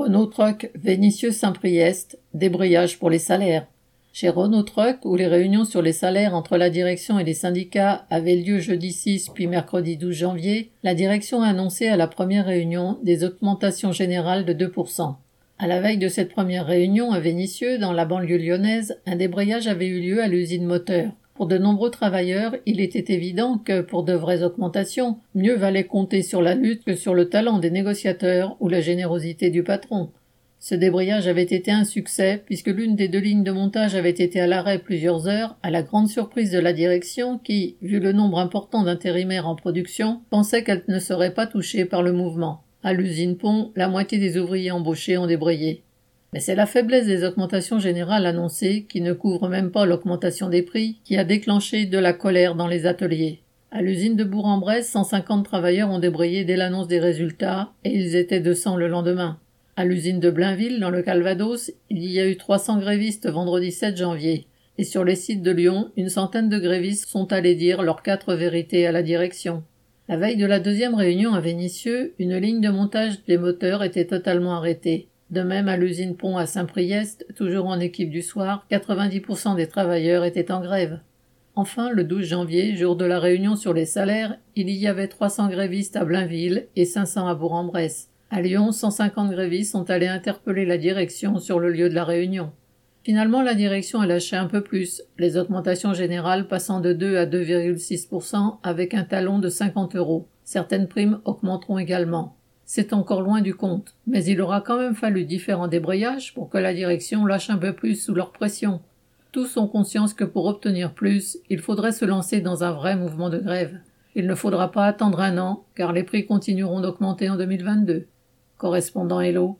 Renault Truck Vénitieux Saint-Priest, débrayage pour les salaires. Chez Renault Truck, où les réunions sur les salaires entre la direction et les syndicats avaient lieu jeudi 6 puis mercredi 12 janvier, la direction a annoncé à la première réunion des augmentations générales de 2%. À la veille de cette première réunion à Vénissieux, dans la banlieue lyonnaise, un débrayage avait eu lieu à l'usine moteur. Pour de nombreux travailleurs, il était évident que, pour de vraies augmentations, mieux valait compter sur la lutte que sur le talent des négociateurs ou la générosité du patron. Ce débrayage avait été un succès, puisque l'une des deux lignes de montage avait été à l'arrêt plusieurs heures, à la grande surprise de la direction qui, vu le nombre important d'intérimaires en production, pensait qu'elle ne serait pas touchée par le mouvement. À l'usine Pont, la moitié des ouvriers embauchés ont débrayé. Mais c'est la faiblesse des augmentations générales annoncées, qui ne couvrent même pas l'augmentation des prix, qui a déclenché de la colère dans les ateliers. À l'usine de Bourg-en-Bresse, 150 travailleurs ont débrayé dès l'annonce des résultats, et ils étaient 200 le lendemain. À l'usine de Blainville, dans le Calvados, il y a eu 300 grévistes vendredi 7 janvier. Et sur les sites de Lyon, une centaine de grévistes sont allés dire leurs quatre vérités à la direction. La veille de la deuxième réunion à Vénissieux, une ligne de montage des moteurs était totalement arrêtée. De même, à l'usine Pont à Saint-Priest, toujours en équipe du soir, 90% des travailleurs étaient en grève. Enfin, le 12 janvier, jour de la réunion sur les salaires, il y avait 300 grévistes à Blainville et 500 à Bourg-en-Bresse. À Lyon, 150 grévistes sont allés interpeller la direction sur le lieu de la réunion. Finalement, la direction a lâché un peu plus, les augmentations générales passant de 2 à 2,6% avec un talon de 50 euros. Certaines primes augmenteront également. C'est encore loin du compte, mais il aura quand même fallu différents débrayages pour que la direction lâche un peu plus sous leur pression. Tous ont conscience que pour obtenir plus, il faudrait se lancer dans un vrai mouvement de grève. Il ne faudra pas attendre un an, car les prix continueront d'augmenter en 2022. Correspondant Hello.